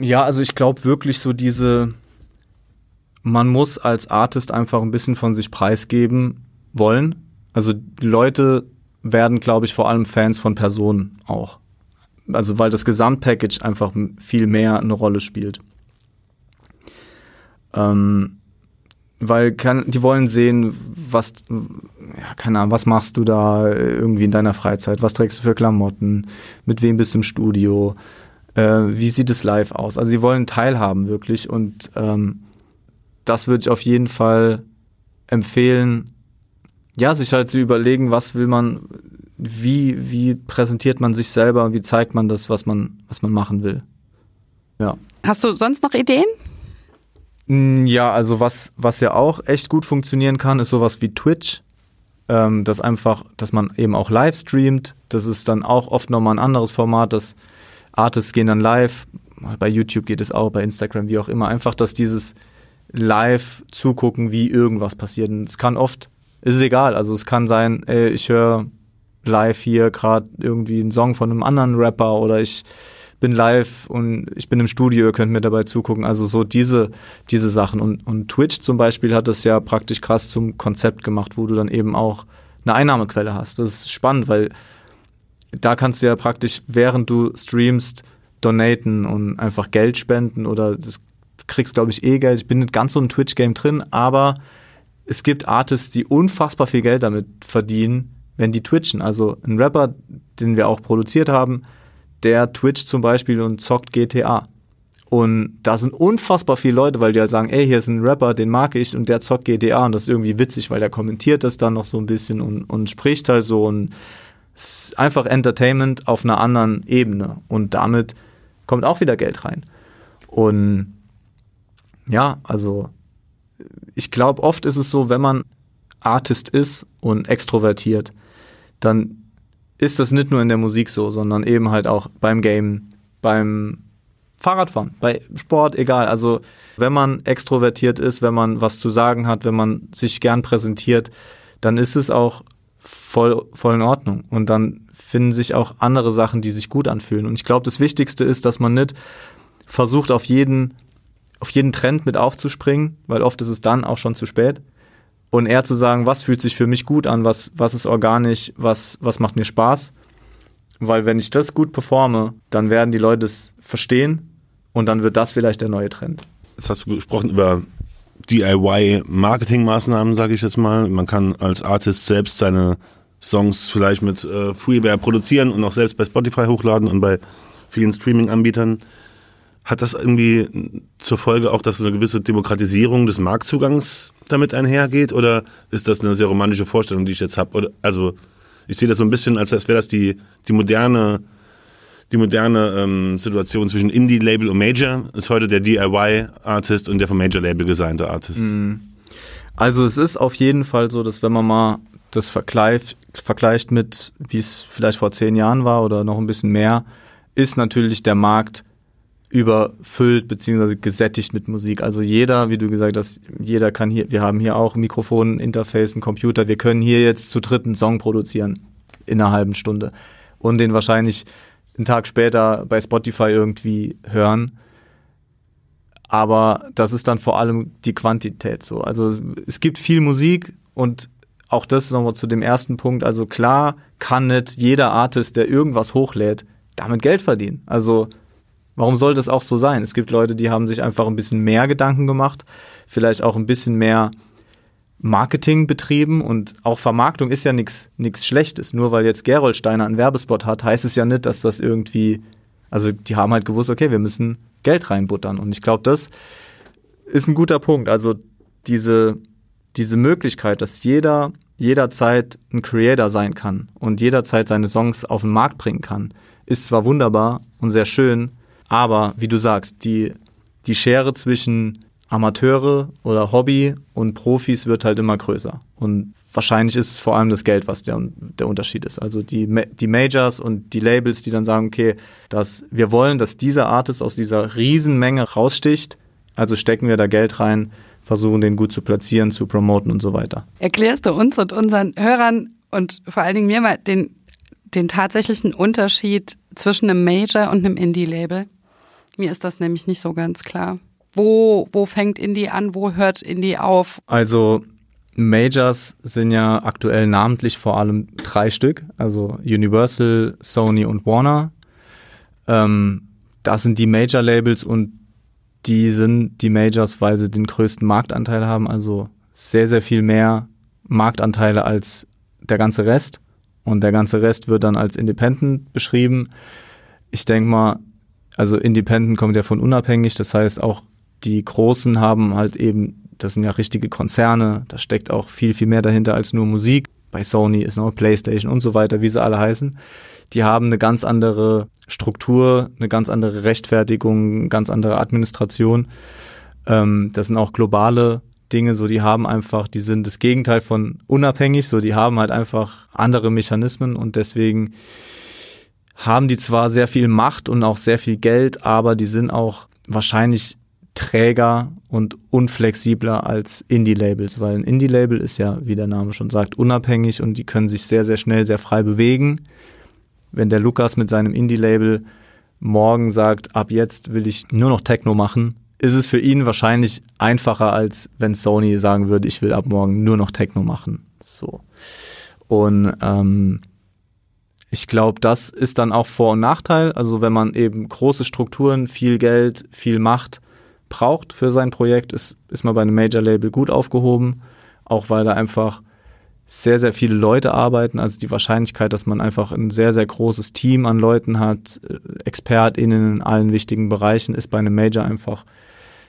Ja, also ich glaube wirklich so diese, man muss als Artist einfach ein bisschen von sich preisgeben wollen. Also Leute werden, glaube ich, vor allem Fans von Personen auch. Also weil das Gesamtpackage einfach viel mehr eine Rolle spielt. Ähm, weil kann, die wollen sehen, was, ja, keine Ahnung, was machst du da irgendwie in deiner Freizeit? Was trägst du für Klamotten? Mit wem bist du im Studio? Äh, wie sieht es live aus? Also sie wollen teilhaben wirklich und ähm, das würde ich auf jeden Fall empfehlen, ja, sich halt zu überlegen, was will man, wie, wie präsentiert man sich selber, wie zeigt man das, was man, was man machen will. Ja. Hast du sonst noch Ideen? Mm, ja, also was, was ja auch echt gut funktionieren kann, ist sowas wie Twitch. Ähm, das einfach, dass man eben auch live streamt. Das ist dann auch oft nochmal ein anderes Format, dass Artists gehen dann live. Bei YouTube geht es auch, bei Instagram, wie auch immer. Einfach, dass dieses live zugucken, wie irgendwas passiert. Und es kann oft, ist es egal. Also es kann sein, ey, ich höre live hier gerade irgendwie einen Song von einem anderen Rapper oder ich bin live und ich bin im Studio, ihr könnt mir dabei zugucken. Also so diese, diese Sachen. Und, und Twitch zum Beispiel hat das ja praktisch krass zum Konzept gemacht, wo du dann eben auch eine Einnahmequelle hast. Das ist spannend, weil da kannst du ja praktisch, während du streamst, donaten und einfach Geld spenden oder das kriegst, glaube ich, eh Geld. Ich bin nicht ganz so im Twitch-Game drin, aber es gibt Artists, die unfassbar viel Geld damit verdienen, wenn die twitchen. Also ein Rapper, den wir auch produziert haben, der twitcht zum Beispiel und zockt GTA. Und da sind unfassbar viele Leute, weil die halt sagen, ey, hier ist ein Rapper, den mag ich und der zockt GTA und das ist irgendwie witzig, weil der kommentiert das dann noch so ein bisschen und, und spricht halt so und es ist einfach Entertainment auf einer anderen Ebene und damit kommt auch wieder Geld rein. Und ja, also ich glaube, oft ist es so, wenn man Artist ist und extrovertiert, dann ist das nicht nur in der Musik so, sondern eben halt auch beim Game, beim Fahrradfahren, bei Sport, egal. Also wenn man extrovertiert ist, wenn man was zu sagen hat, wenn man sich gern präsentiert, dann ist es auch voll, voll in Ordnung. Und dann finden sich auch andere Sachen, die sich gut anfühlen. Und ich glaube, das Wichtigste ist, dass man nicht versucht, auf jeden, auf jeden Trend mit aufzuspringen, weil oft ist es dann auch schon zu spät, und eher zu sagen, was fühlt sich für mich gut an, was, was ist organisch, was, was macht mir Spaß. Weil wenn ich das gut performe, dann werden die Leute es verstehen und dann wird das vielleicht der neue Trend. Jetzt hast du gesprochen über DIY-Marketing-Maßnahmen, sage ich jetzt mal. Man kann als Artist selbst seine Songs vielleicht mit äh, Freeware produzieren und auch selbst bei Spotify hochladen und bei vielen Streaming-Anbietern. Hat das irgendwie zur Folge auch, dass eine gewisse Demokratisierung des Marktzugangs damit einhergeht? Oder ist das eine sehr romantische Vorstellung, die ich jetzt habe? Also ich sehe das so ein bisschen, als wäre das die, die moderne, die moderne ähm, Situation zwischen Indie-Label und Major. Ist heute der DIY-Artist und der vom Major-Label gesignte Artist. Mhm. Also es ist auf jeden Fall so, dass wenn man mal das vergleicht, vergleicht mit, wie es vielleicht vor zehn Jahren war oder noch ein bisschen mehr, ist natürlich der Markt überfüllt beziehungsweise gesättigt mit Musik. Also jeder, wie du gesagt hast, jeder kann hier, wir haben hier auch Mikrofon, Interface, ein Computer, wir können hier jetzt zu dritt einen Song produzieren in einer halben Stunde und den wahrscheinlich einen Tag später bei Spotify irgendwie hören. Aber das ist dann vor allem die Quantität so. Also es gibt viel Musik und auch das nochmal zu dem ersten Punkt. Also klar kann nicht jeder Artist, der irgendwas hochlädt, damit Geld verdienen. Also Warum soll das auch so sein? Es gibt Leute, die haben sich einfach ein bisschen mehr Gedanken gemacht, vielleicht auch ein bisschen mehr Marketing betrieben und auch Vermarktung ist ja nichts Schlechtes. Nur weil jetzt Gerolsteiner einen Werbespot hat, heißt es ja nicht, dass das irgendwie, also die haben halt gewusst, okay, wir müssen Geld reinbuttern. Und ich glaube, das ist ein guter Punkt. Also diese, diese Möglichkeit, dass jeder jederzeit ein Creator sein kann und jederzeit seine Songs auf den Markt bringen kann, ist zwar wunderbar und sehr schön, aber wie du sagst, die, die Schere zwischen Amateure oder Hobby und Profis wird halt immer größer. Und wahrscheinlich ist es vor allem das Geld, was der, der Unterschied ist. Also die, die Majors und die Labels, die dann sagen, okay, dass wir wollen, dass dieser Artist aus dieser Riesenmenge raussticht, also stecken wir da Geld rein, versuchen den gut zu platzieren, zu promoten und so weiter. Erklärst du uns und unseren Hörern und vor allen Dingen mir mal den, den tatsächlichen Unterschied zwischen einem Major und einem Indie-Label? Mir ist das nämlich nicht so ganz klar. Wo, wo fängt Indie an, wo hört Indie auf? Also Majors sind ja aktuell namentlich vor allem drei Stück, also Universal, Sony und Warner. Ähm, das sind die Major-Labels und die sind die Majors, weil sie den größten Marktanteil haben, also sehr, sehr viel mehr Marktanteile als der ganze Rest. Und der ganze Rest wird dann als Independent beschrieben. Ich denke mal, also Independent kommt ja von unabhängig, das heißt auch die Großen haben halt eben, das sind ja richtige Konzerne, da steckt auch viel, viel mehr dahinter als nur Musik. Bei Sony ist noch PlayStation und so weiter, wie sie alle heißen. Die haben eine ganz andere Struktur, eine ganz andere Rechtfertigung, eine ganz andere Administration. Ähm, das sind auch globale Dinge, so die haben einfach, die sind das Gegenteil von unabhängig, so die haben halt einfach andere Mechanismen und deswegen haben die zwar sehr viel Macht und auch sehr viel Geld, aber die sind auch wahrscheinlich träger und unflexibler als Indie-Labels, weil ein Indie-Label ist ja, wie der Name schon sagt, unabhängig und die können sich sehr, sehr schnell, sehr frei bewegen. Wenn der Lukas mit seinem Indie-Label morgen sagt, ab jetzt will ich nur noch Techno machen, ist es für ihn wahrscheinlich einfacher, als wenn Sony sagen würde, ich will ab morgen nur noch Techno machen. So. Und ähm, ich glaube, das ist dann auch Vor- und Nachteil. Also wenn man eben große Strukturen, viel Geld, viel Macht braucht für sein Projekt, ist, ist man bei einem Major-Label gut aufgehoben, auch weil da einfach sehr, sehr viele Leute arbeiten. Also die Wahrscheinlichkeit, dass man einfach ein sehr, sehr großes Team an Leuten hat, äh, ExpertInnen in allen wichtigen Bereichen, ist bei einem Major einfach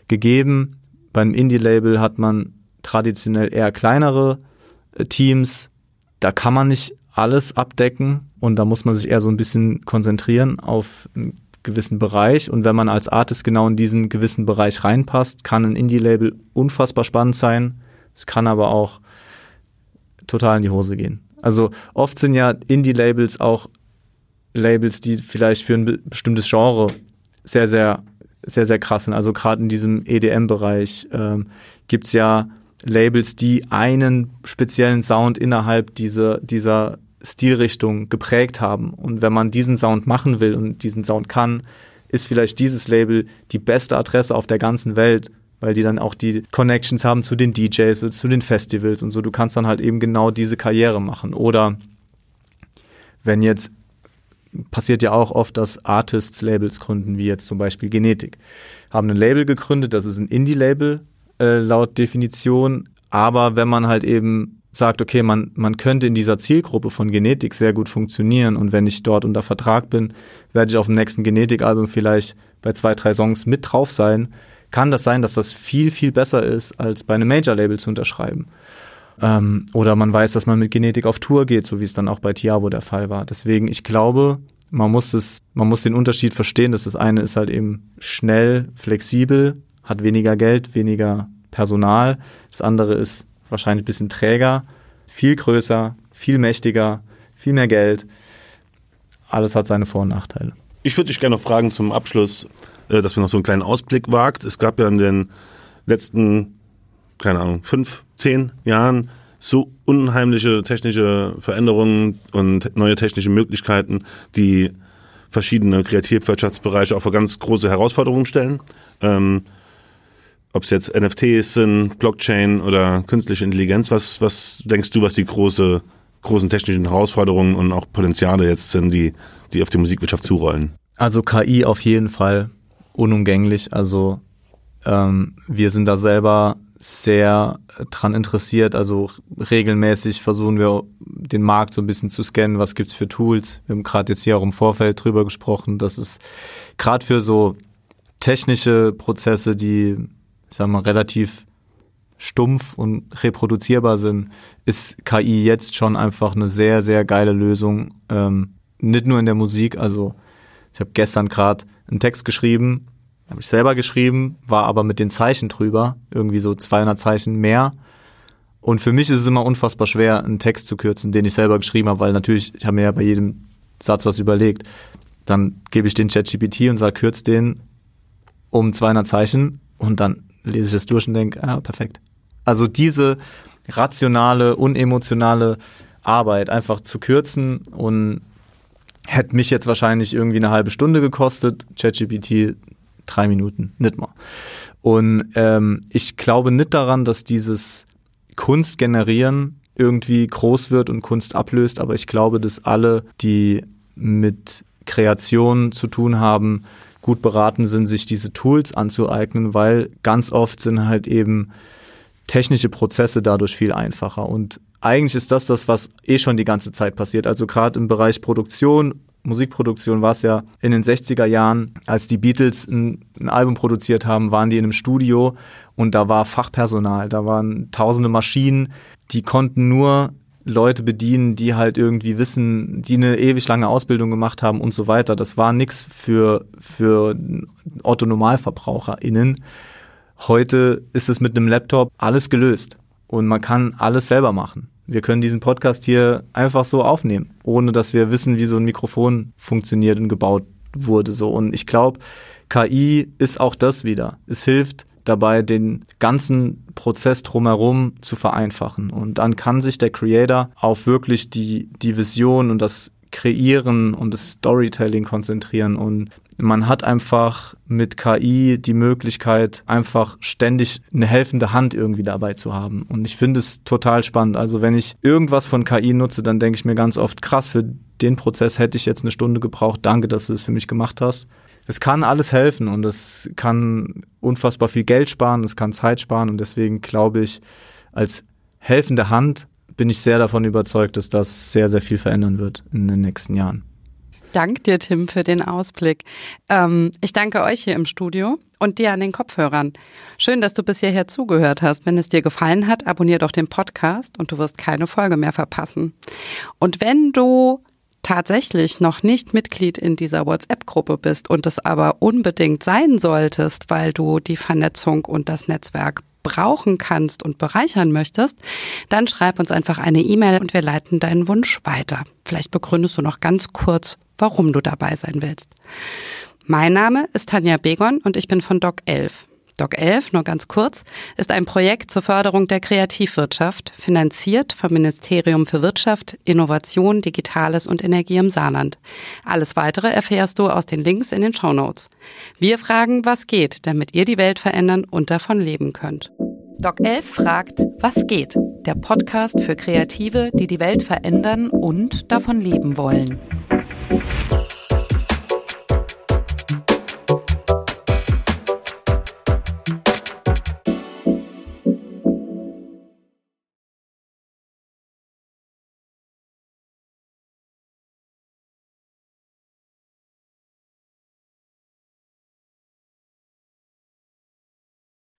gegeben. Bei einem Indie-Label hat man traditionell eher kleinere äh, Teams. Da kann man nicht alles abdecken und da muss man sich eher so ein bisschen konzentrieren auf einen gewissen Bereich. Und wenn man als Artist genau in diesen gewissen Bereich reinpasst, kann ein Indie-Label unfassbar spannend sein. Es kann aber auch total in die Hose gehen. Also oft sind ja Indie-Labels auch Labels, die vielleicht für ein bestimmtes Genre sehr, sehr, sehr, sehr krass sind. Also gerade in diesem EDM-Bereich ähm, gibt es ja Labels, die einen speziellen Sound innerhalb dieser, dieser Stilrichtung geprägt haben. Und wenn man diesen Sound machen will und diesen Sound kann, ist vielleicht dieses Label die beste Adresse auf der ganzen Welt, weil die dann auch die Connections haben zu den DJs oder zu den Festivals und so. Du kannst dann halt eben genau diese Karriere machen. Oder wenn jetzt passiert ja auch oft, dass Artists Labels gründen, wie jetzt zum Beispiel Genetik. Haben ein Label gegründet, das ist ein Indie-Label äh, laut Definition, aber wenn man halt eben sagt, okay, man, man könnte in dieser Zielgruppe von Genetik sehr gut funktionieren und wenn ich dort unter Vertrag bin, werde ich auf dem nächsten Genetik-Album vielleicht bei zwei, drei Songs mit drauf sein, kann das sein, dass das viel, viel besser ist, als bei einem Major-Label zu unterschreiben. Ähm, oder man weiß, dass man mit Genetik auf Tour geht, so wie es dann auch bei Tiavo der Fall war. Deswegen, ich glaube, man muss es, man muss den Unterschied verstehen, dass das eine ist halt eben schnell, flexibel, hat weniger Geld, weniger Personal. Das andere ist wahrscheinlich ein bisschen träger, viel größer, viel mächtiger, viel mehr Geld. Alles hat seine Vor- und Nachteile. Ich würde dich gerne noch fragen zum Abschluss, äh, dass wir noch so einen kleinen Ausblick wagt. Es gab ja in den letzten, keine Ahnung, fünf, zehn Jahren so unheimliche technische Veränderungen und neue technische Möglichkeiten, die verschiedene Kreativwirtschaftsbereiche auch vor ganz große Herausforderungen stellen. Ähm, ob es jetzt NFTs sind, Blockchain oder künstliche Intelligenz, was, was denkst du, was die große, großen technischen Herausforderungen und auch Potenziale jetzt sind, die, die auf die Musikwirtschaft zurollen? Also KI auf jeden Fall unumgänglich. Also ähm, wir sind da selber sehr dran interessiert. Also regelmäßig versuchen wir den Markt so ein bisschen zu scannen. Was gibt's für Tools? Wir haben gerade jetzt hier auch im Vorfeld drüber gesprochen. Das ist gerade für so technische Prozesse, die, ich sag mal, relativ stumpf und reproduzierbar sind, ist KI jetzt schon einfach eine sehr, sehr geile Lösung. Ähm, nicht nur in der Musik. Also ich habe gestern gerade einen Text geschrieben, habe ich selber geschrieben, war aber mit den Zeichen drüber, irgendwie so 200 Zeichen mehr. Und für mich ist es immer unfassbar schwer, einen Text zu kürzen, den ich selber geschrieben habe, weil natürlich, ich habe mir ja bei jedem Satz was überlegt. Dann gebe ich den ChatGPT und sage, kürz den um 200 Zeichen und dann lese ich das durch und denke, ah, perfekt. Also diese rationale, unemotionale Arbeit einfach zu kürzen und hätte mich jetzt wahrscheinlich irgendwie eine halbe Stunde gekostet. ChatGPT drei Minuten, nicht mal. Und ähm, ich glaube nicht daran, dass dieses Kunst generieren irgendwie groß wird und Kunst ablöst, aber ich glaube, dass alle, die mit Kreation zu tun haben, gut beraten sind, sich diese Tools anzueignen, weil ganz oft sind halt eben technische Prozesse dadurch viel einfacher. Und eigentlich ist das das, was eh schon die ganze Zeit passiert. Also gerade im Bereich Produktion, Musikproduktion war es ja in den 60er Jahren, als die Beatles ein, ein, Album produziert haben, waren die in einem Studio und da war Fachpersonal, da waren tausende Maschinen, die konnten nur Leute bedienen, die halt irgendwie wissen, die eine ewig lange Ausbildung gemacht haben und so weiter. Das war nichts für, für Otto NormalverbraucherInnen. Heute ist es mit einem Laptop alles gelöst und man kann alles selber machen. Wir können diesen Podcast hier einfach so aufnehmen, ohne dass wir wissen, wie so ein Mikrofon funktioniert und gebaut wurde so und ich glaube, KI ist auch das wieder. Es hilft dabei, den ganzen Prozess drumherum zu vereinfachen. Und dann kann sich der Creator auf wirklich die, die Vision und das Kreieren und das Storytelling konzentrieren und man hat einfach mit KI die Möglichkeit, einfach ständig eine helfende Hand irgendwie dabei zu haben. Und ich finde es total spannend. Also wenn ich irgendwas von KI nutze, dann denke ich mir ganz oft, krass, für den Prozess hätte ich jetzt eine Stunde gebraucht. Danke, dass du es für mich gemacht hast. Es kann alles helfen und es kann unfassbar viel Geld sparen, es kann Zeit sparen und deswegen glaube ich, als helfende Hand bin ich sehr davon überzeugt, dass das sehr, sehr viel verändern wird in den nächsten Jahren. Dank dir, Tim, für den Ausblick. Ähm, ich danke euch hier im Studio und dir an den Kopfhörern. Schön, dass du bis hierher zugehört hast. Wenn es dir gefallen hat, abonnier doch den Podcast und du wirst keine Folge mehr verpassen. Und wenn du tatsächlich noch nicht Mitglied in dieser WhatsApp-Gruppe bist und es aber unbedingt sein solltest, weil du die Vernetzung und das Netzwerk brauchen kannst und bereichern möchtest, dann schreib uns einfach eine E-Mail und wir leiten deinen Wunsch weiter. Vielleicht begründest du noch ganz kurz, warum du dabei sein willst. Mein Name ist Tanja Begon und ich bin von Doc 11. Doc 11, nur ganz kurz, ist ein Projekt zur Förderung der Kreativwirtschaft, finanziert vom Ministerium für Wirtschaft, Innovation, Digitales und Energie im Saarland. Alles weitere erfährst du aus den Links in den Show Notes. Wir fragen, was geht, damit ihr die Welt verändern und davon leben könnt. Doc 11 fragt, was geht? Der Podcast für Kreative, die die Welt verändern und davon leben wollen.